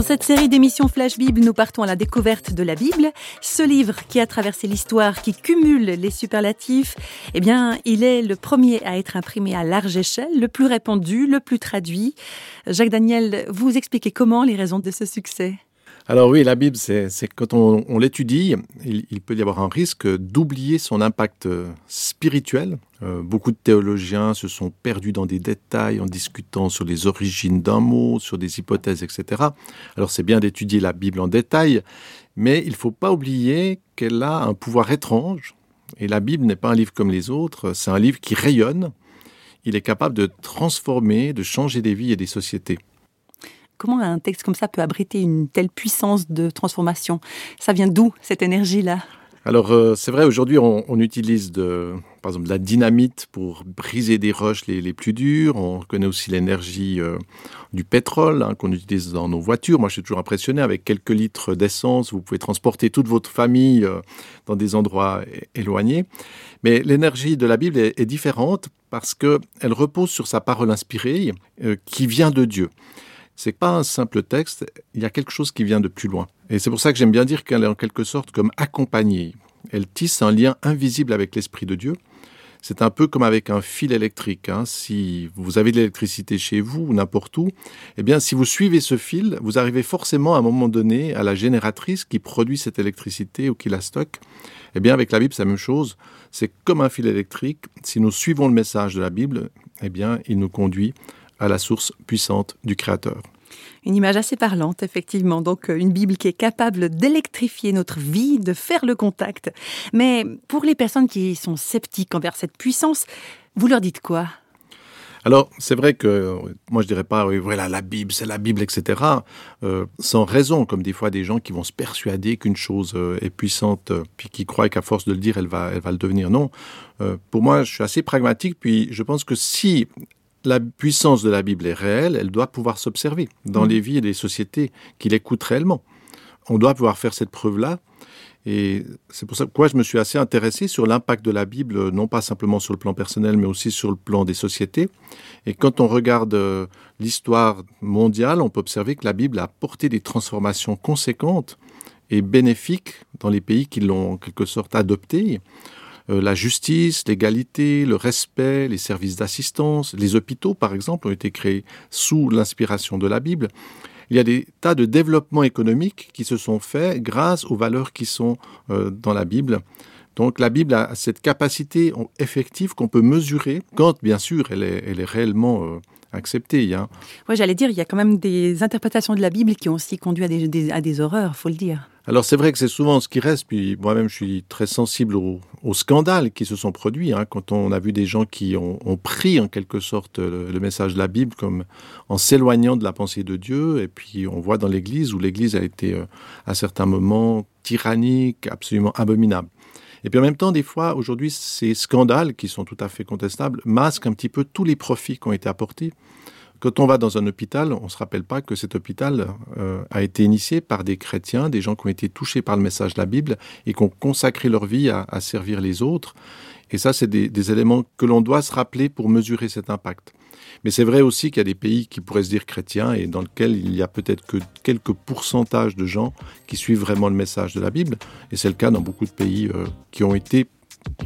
Dans cette série d'émissions Flash Bible, nous partons à la découverte de la Bible. Ce livre qui a traversé l'histoire, qui cumule les superlatifs, eh bien, il est le premier à être imprimé à large échelle, le plus répandu, le plus traduit. Jacques Daniel, vous expliquez comment les raisons de ce succès? Alors oui, la Bible, c'est quand on, l'étudie, il, peut y avoir un risque d'oublier son impact euh, spirituel. Euh, beaucoup de théologiens se sont perdus dans des détails en discutant sur les origines d'un mot, sur des hypothèses, etc. Alors c'est bien d'étudier la Bible en détail, mais il ne faut pas oublier qu'elle a un pouvoir étrange. Et la Bible n'est pas un livre comme les autres, c'est un livre qui rayonne. Il est capable de transformer, de changer des vies et des sociétés. Comment un texte comme ça peut abriter une telle puissance de transformation? Ça vient d'où cette énergie-là? Alors euh, c'est vrai, aujourd'hui on, utilise par exemple de la dynamite pour briser des roches les, plus dures. On connaît aussi l'énergie euh, du pétrole hein, qu'on utilise dans nos voitures. Moi je suis toujours impressionné avec quelques litres d'essence, vous pouvez transporter toute votre famille euh, dans des endroits éloignés. Mais l'énergie de la Bible est, est différente parce qu'elle repose sur sa parole inspirée qui vient de Dieu. C'est pas un simple texte, il y a quelque chose qui vient de plus loin. Et c'est pour ça que j'aime bien dire qu'elle est en quelque sorte comme accompagnée. Elle tisse un lien invisible avec l'Esprit de Dieu. C'est un peu comme avec un fil électrique. Hein. Si vous avez de l'électricité chez vous ou n'importe où, eh bien, si vous suivez ce fil, vous arrivez forcément à un moment donné à la génératrice qui produit cette électricité ou qui la stocke. Eh bien, avec la Bible, c'est la même chose. C'est comme un fil électrique. Si nous suivons le message de la Bible, eh bien, il nous conduit à la source puissante du Créateur. Une image assez parlante, effectivement. Donc, euh, une Bible qui est capable d'électrifier notre vie, de faire le contact. Mais pour les personnes qui sont sceptiques envers cette puissance, vous leur dites quoi? Alors, c'est vrai que moi, je dirais pas, oui, voilà, la Bible, c'est la Bible, etc. Euh, sans raison, comme des fois des gens qui vont se persuader qu'une chose euh, est puissante, puis qui croient qu'à force de le dire, elle va, elle va le devenir. Non. pour moi, je suis assez pragmatique, puis je pense que si la puissance de la Bible est réelle, elle doit pouvoir s'observer dans mm. les vies et les sociétés qui l'écoutent réellement. On doit pouvoir faire cette preuve-là. Et c'est pour ça que je me suis assez intéressé sur l'impact de la Bible, non pas simplement sur le plan personnel, mais aussi sur le plan des sociétés. Et quand on regarde euh, l'histoire mondiale, on peut observer que la Bible a apporté des transformations conséquentes et bénéfiques dans les pays qui l'ont en quelque sorte adoptée. Euh, la justice, l'égalité, le respect, les services d'assistance, les hôpitaux, par exemple, ont été créés sous l'inspiration de la Bible. Il y a des tas de développements économiques qui se sont faits grâce aux valeurs qui sont euh, dans la Bible. Donc la Bible a cette capacité effective qu'on peut mesurer quand, bien sûr, elle est, réellement euh, acceptée. Hein. Oui, j'allais dire, il y a quand même des interprétations de la Bible qui ont aussi conduit à des, des, à des horreurs, faut le dire. Alors c'est vrai que c'est souvent ce qui reste, puis moi-même je suis très sensible aux, scandales qui se sont produits, hein, quand on a vu des gens qui ont, pris en quelque sorte le, message de la Bible comme en s'éloignant de la pensée de Dieu, et puis on voit dans l'Église où l'Église a été euh, à certains moments tyrannique, absolument abominable. Et puis en même temps, des fois, aujourd'hui, ces scandales, qui sont tout à fait contestables, masquent un petit peu tous les profits qui ont été apportés. Quand on va dans un hôpital, on ne se rappelle pas que cet hôpital euh, a été initié par des chrétiens, des gens qui ont été touchés par le message de la Bible et qui ont consacré leur vie à, servir les autres. Et ça, c'est des, éléments que l'on doit se rappeler pour mesurer cet impact. Mais c'est vrai aussi qu'il y a des pays qui pourraient se dire chrétiens et dans lesquels il y a peut-être que quelques pourcentages de gens qui suivent vraiment le message de la Bible. Et c'est le cas dans beaucoup de pays euh, qui ont été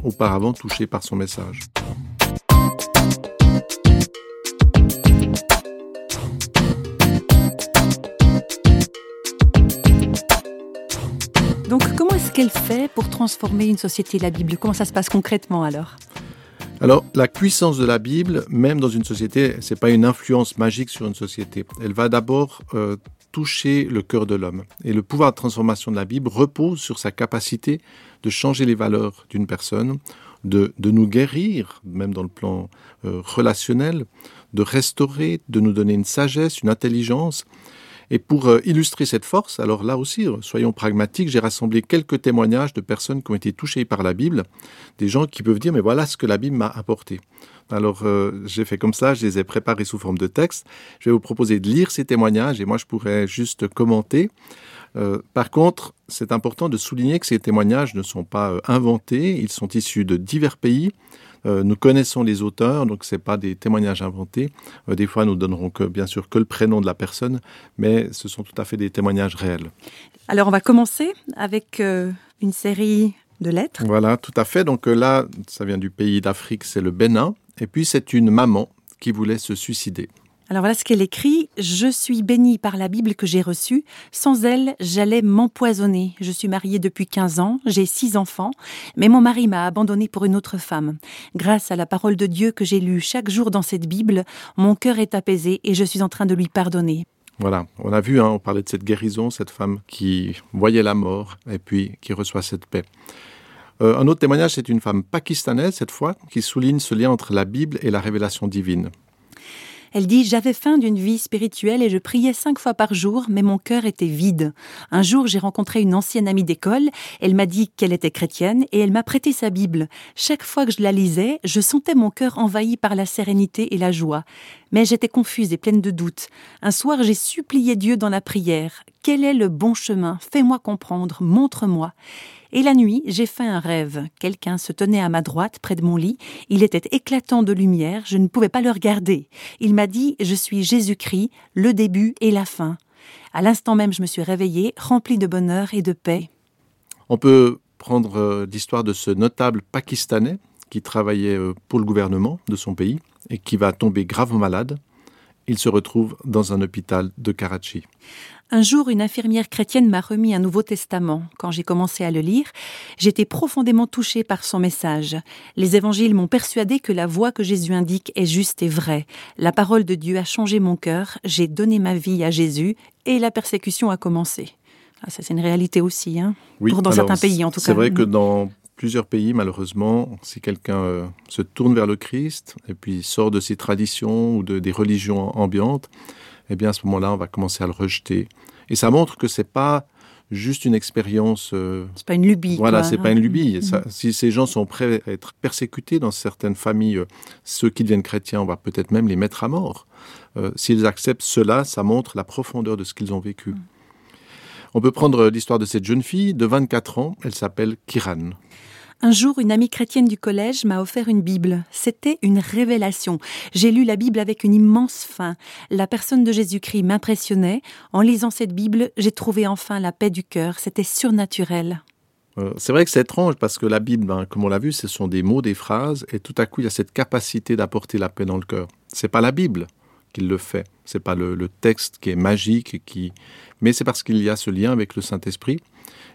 auparavant touchés par son message. Qu'elle fait pour transformer une société, la Bible? Comment ça se passe concrètement alors? Alors, la puissance de la Bible, même dans une société, c'est pas une influence magique sur une société. Elle va d'abord euh, toucher le cœur de l'homme. Et le pouvoir de transformation de la Bible repose sur sa capacité de changer les valeurs d'une personne, de, nous guérir, même dans le plan euh, relationnel, de restaurer, de nous donner une sagesse, une intelligence. Et pour euh, illustrer cette force, alors là aussi, euh, soyons pragmatiques, j'ai rassemblé quelques témoignages de personnes qui ont été touchées par la Bible, des gens qui peuvent dire, mais voilà ce que la Bible m'a apporté. Alors euh, j'ai fait comme ça, je les ai préparés sous forme de texte. Je vais vous proposer de lire ces témoignages et moi je pourrais juste commenter. Par contre, c'est important de souligner que ces témoignages ne sont pas inventés, ils sont issus de divers pays. Euh, nous connaissons les auteurs, donc ce n'est pas des témoignages inventés. Euh, des fois, nous donnerons que, bien sûr que le prénom de la personne, mais ce sont tout à fait des témoignages réels. Alors, on va commencer avec euh, une série de lettres. Voilà, tout à fait. Donc là, ça vient du pays d'Afrique, c'est le Bénin. Et puis, c'est une maman qui voulait se suicider. Alors voilà ce qu'elle écrit. Je suis bénie par la Bible que j'ai reçue. Sans elle, j'allais m'empoisonner. Je suis mariée depuis 15 ans, j'ai six enfants, mais mon mari m'a abandonnée pour une autre femme. Grâce à la parole de Dieu que j'ai lue chaque jour dans cette Bible, mon cœur est apaisé et je suis en train de lui pardonner. Voilà, on a vu, hein, on parlait de cette guérison, cette femme qui voyait la mort et puis qui reçoit cette paix. Euh, un autre témoignage, c'est une femme pakistanaise, cette fois, qui souligne ce lien entre la Bible et la révélation divine. Elle dit J'avais faim d'une vie spirituelle et je priais cinq fois par jour, mais mon cœur était vide. Un jour, j'ai rencontré une ancienne amie d'école. Elle m'a dit qu'elle était chrétienne et elle m'a prêté sa Bible. Chaque fois que je la lisais, je sentais mon cœur envahi par la sérénité et la joie. Mais j'étais confuse et pleine de doutes. Un soir, j'ai supplié Dieu dans la prière Quel est le bon chemin? Fais-moi comprendre, montre-moi. Et la nuit, j'ai fait un rêve. Quelqu'un se tenait à ma droite, près de mon lit. Il était éclatant de lumière, je ne pouvais pas le regarder. Il m'a dit Je suis Jésus-Christ, le début et la fin. À l'instant même, je me suis réveillée, remplie de bonheur et de paix. On peut prendre euh, l'histoire de ce notable pakistanais qui travaillait euh, pour le gouvernement de son pays et qui va tomber gravement malade. Il se retrouve dans un hôpital de Karachi. Un jour, une infirmière chrétienne m'a remis un Nouveau Testament. Quand j'ai commencé à le lire, j'étais profondément touchée par son message. Les évangiles m'ont persuadé que la voie que Jésus indique est juste et vraie. La parole de Dieu a changé mon cœur, j'ai donné ma vie à Jésus et la persécution a commencé. Ah, ça, c'est une réalité aussi, hein oui, dans certains pays en tout cas. C'est vrai que dans plusieurs pays, malheureusement, si quelqu'un euh, se tourne vers le Christ et puis sort de ses traditions ou de, des religions ambiantes, eh bien à ce moment-là, on va commencer à le rejeter. Et ça montre que c'est pas juste une expérience. Euh, c'est pas une lubie. Voilà, c'est pas une lubie. Mm-hmm. si ces gens sont prêts à être persécutés dans certaines familles, euh, ceux qui deviennent chrétiens, on va peut-être même les mettre à mort. Euh, s'ils acceptent cela, ça montre la profondeur de ce qu'ils ont vécu. Mm. On peut prendre l'histoire de cette jeune fille de 24 ans. Elle s'appelle Kiran. Un jour, une amie chrétienne du collège m'a offert une Bible. C'était une révélation. J'ai lu la Bible avec une immense faim. La personne de Jésus-Christ m'impressionnait. En lisant cette Bible, j'ai trouvé enfin la paix du cœur. C'était surnaturel. Euh, c'est vrai que c'est étrange parce que la Bible, ben, comme on l'a vu, ce sont des mots, des phrases, et tout à coup, il y a cette capacité d'apporter la paix dans le cœur. C'est pas la Bible qui le fait, c'est pas le, le, texte qui est magique, qui... mais c'est parce qu'il y a ce lien avec le Saint-Esprit.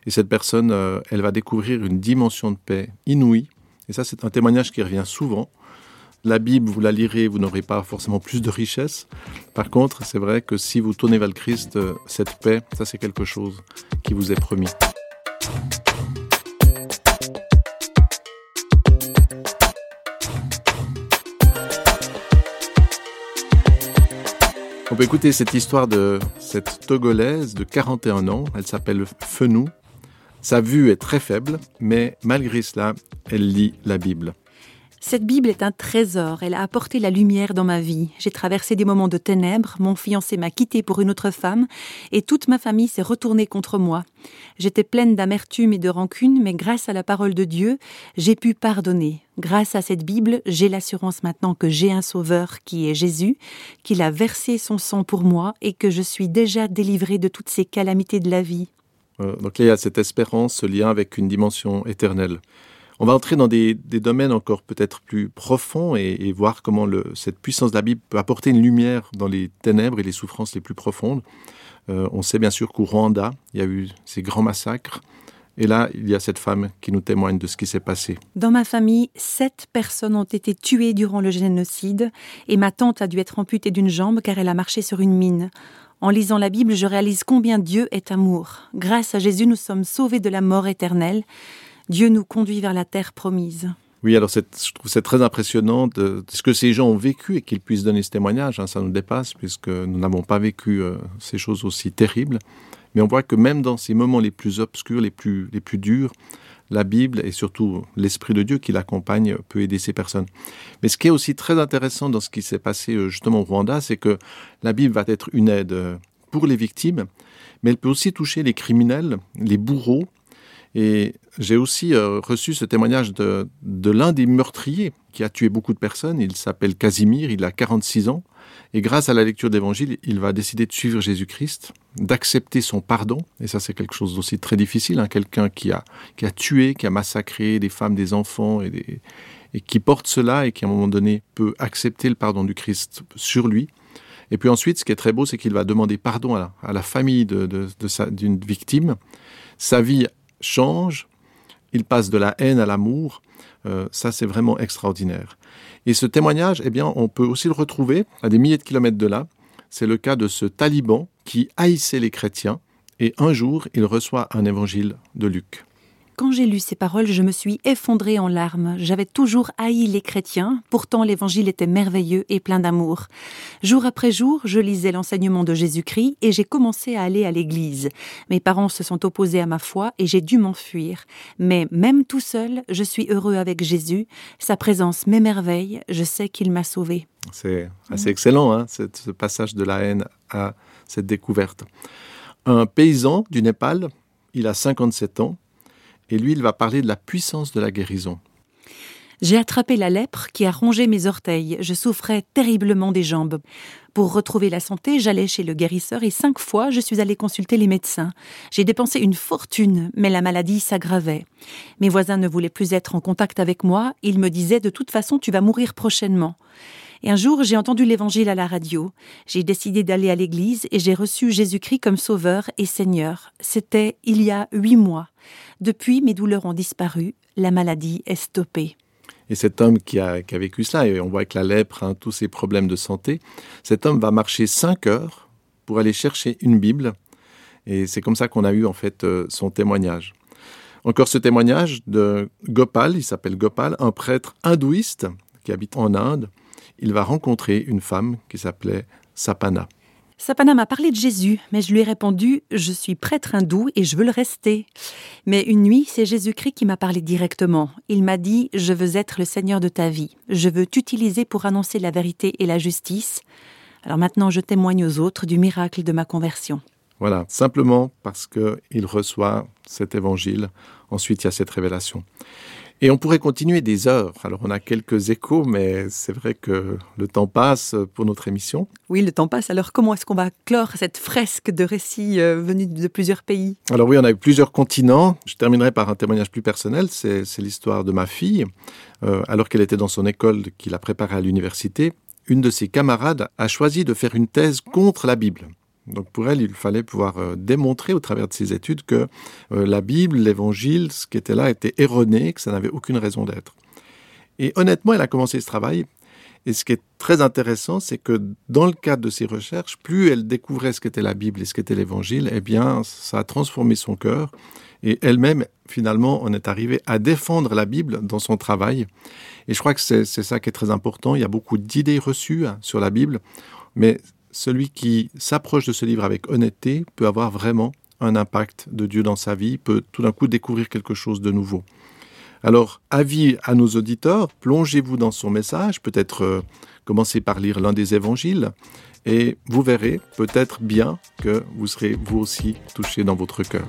Et cette personne, euh, elle va découvrir une dimension de paix inouïe. Et ça, c'est un témoignage qui revient souvent. La Bible, vous la lirez, vous n'aurez pas forcément plus de richesse. Par contre, c'est vrai que si vous tournez vers le Christ, euh, cette paix, ça c'est quelque chose qui vous est promis. Peut écouter cette histoire de cette Togolaise de 41 ans. Elle s'appelle Fenou. Sa vue est très faible, mais malgré cela, elle lit la Bible. Cette Bible est un trésor, elle a apporté la lumière dans ma vie. J'ai traversé des moments de ténèbres, mon fiancé m'a quitté pour une autre femme, et toute ma famille s'est retournée contre moi. J'étais pleine d'amertume et de rancune, mais grâce à la parole de Dieu, j'ai pu pardonner. Grâce à cette Bible, j'ai l'assurance maintenant que j'ai un Sauveur qui est Jésus, qu'il a versé son sang pour moi et que je suis déjà délivrée de toutes ces calamités de la vie. Euh, donc il y a cette espérance, ce lien avec une dimension éternelle. On va entrer dans des, domaines encore peut-être plus profonds et, voir comment cette puissance de la Bible peut apporter une lumière dans les ténèbres et les souffrances les plus profondes. Euh, on sait bien sûr qu'au Rwanda, il y a eu ces grands massacres. Et là, il y a cette femme qui nous témoigne de ce qui s'est passé. Dans ma famille, sept personnes ont été tuées durant le génocide et ma tante a dû être amputée d'une jambe car elle a marché sur une mine. En lisant la Bible, je réalise combien Dieu est amour. Grâce à Jésus, nous sommes sauvés de la mort éternelle. Dieu nous conduit vers la terre promise. Oui, alors je trouve c'est très impressionnant de, ce que ces gens ont vécu et qu'ils puissent donner ce témoignage. Hein, ça nous dépasse puisque nous n'avons pas vécu euh, ces choses aussi terribles. Mais on voit que même dans ces moments les plus obscurs, les plus, les plus durs, la Bible et surtout l'Esprit de Dieu qui l'accompagne peut aider ces personnes. Mais ce qui est aussi très intéressant dans ce qui s'est passé euh, justement au Rwanda, c'est que la Bible va être une aide euh, pour les victimes, mais elle peut aussi toucher les criminels, les bourreaux. Et j'ai aussi euh, reçu ce témoignage de, l'un des meurtriers qui a tué beaucoup de personnes. Il s'appelle Casimir, il a 46 ans. Et grâce à la lecture d'Évangile, il va décider de suivre Jésus-Christ, d'accepter son pardon. Et ça, c'est quelque chose d'aussi très difficile. Hein. Quelqu'un qui a, qui a tué, qui a massacré des femmes, des enfants, et, qui porte cela et qui, à un moment donné, peut accepter le pardon du Christ sur lui. Et puis ensuite, ce qui est très beau, c'est qu'il va demander pardon à la, famille d'une victime. Sa vie change, il passe de la haine à l'amour. Euh, ça, c'est vraiment extraordinaire. Et ce témoignage, eh bien, on peut aussi le retrouver à des milliers de kilomètres de là. C'est le cas de ce taliban qui haïssait les chrétiens. Et un jour, il reçoit un évangile de Luc. Quand j'ai lu ces paroles, je me suis effondrée en larmes. J'avais toujours haï les chrétiens, pourtant l'évangile était merveilleux et plein d'amour. Jour après jour, je lisais l'enseignement de Jésus-Christ et j'ai commencé à aller à l'église. Mes parents se sont opposés à ma foi et j'ai dû m'enfuir. Mais même tout seul, je suis heureux avec Jésus. Sa présence m'émerveille. Je sais qu'il m'a sauvé. C'est assez excellent, hein, ce passage de la haine à cette découverte. Un paysan du Népal, il a 57 ans, et lui, il va parler de la puissance de la guérison. J'ai attrapé la lèpre qui a rongé mes orteils. Je souffrais terriblement des jambes. Pour retrouver la santé, j'allais chez le guérisseur et cinq fois, je suis allée consulter les médecins. J'ai dépensé une fortune, mais la maladie s'aggravait. Mes voisins ne voulaient plus être en contact avec moi. Ils me disaient de toute façon, tu vas mourir prochainement. Et un jour, j'ai entendu l'évangile à la radio. J'ai décidé d'aller à l'église et j'ai reçu Jésus-Christ comme sauveur et Seigneur. C'était il y a huit mois. Depuis, mes douleurs ont disparu, la maladie est stoppée. Et cet homme qui a, vécu cela, et on voit que la lèpre, hein, tous ses problèmes de santé, cet homme va marcher cinq heures pour aller chercher une Bible. Et c'est comme ça qu'on a eu en fait euh, son témoignage. Encore ce témoignage de Gopal, il s'appelle Gopal, un prêtre hindouiste qui habite en Inde. Il va rencontrer une femme qui s'appelait Sapana. Sapana m'a parlé de Jésus, mais je lui ai répondu Je suis prêtre hindou et je veux le rester. Mais une nuit, c'est Jésus-Christ qui m'a parlé directement. Il m'a dit Je veux être le Seigneur de ta vie. Je veux t'utiliser pour annoncer la vérité et la justice. Alors maintenant, je témoigne aux autres du miracle de ma conversion. Voilà, simplement parce qu'il reçoit cet évangile. Ensuite, il y a cette révélation. Et on pourrait continuer des heures. Alors on a quelques échos, mais c'est vrai que le temps passe pour notre émission. Oui, le temps passe. Alors comment est-ce qu'on va clore cette fresque de récits euh, venus de plusieurs pays? Alors oui, on a eu plusieurs continents. Je terminerai par un témoignage plus personnel. C'est l'histoire de ma fille. Euh, alors qu'elle était dans son école qui la préparait à l'université, une de ses camarades a choisi de faire une thèse contre la Bible. Donc pour elle, il fallait pouvoir euh, démontrer au travers de ses études que euh, la Bible, l'Évangile, ce qui était là était erroné, que ça n'avait aucune raison d'être. Et honnêtement, elle a commencé ce travail. Et ce qui est très intéressant, c'est que dans le cadre de ses recherches, plus elle découvrait ce qu'était la Bible et ce qu'était l'Évangile, eh bien, ça a transformé son cœur. Et elle-même, finalement, on est arrivé à défendre la Bible dans son travail. Et je crois que c'est ça qui est très important. Il y a beaucoup d'idées reçues hein, sur la Bible, mais celui qui s'approche de ce livre avec honnêteté peut avoir vraiment un impact de Dieu dans sa vie, peut tout d'un coup découvrir quelque chose de nouveau. Alors, avis à nos auditeurs, plongez-vous dans son message, peut-être euh, commencez par lire l'un des évangiles, et vous verrez peut-être bien que vous serez vous aussi touché dans votre cœur.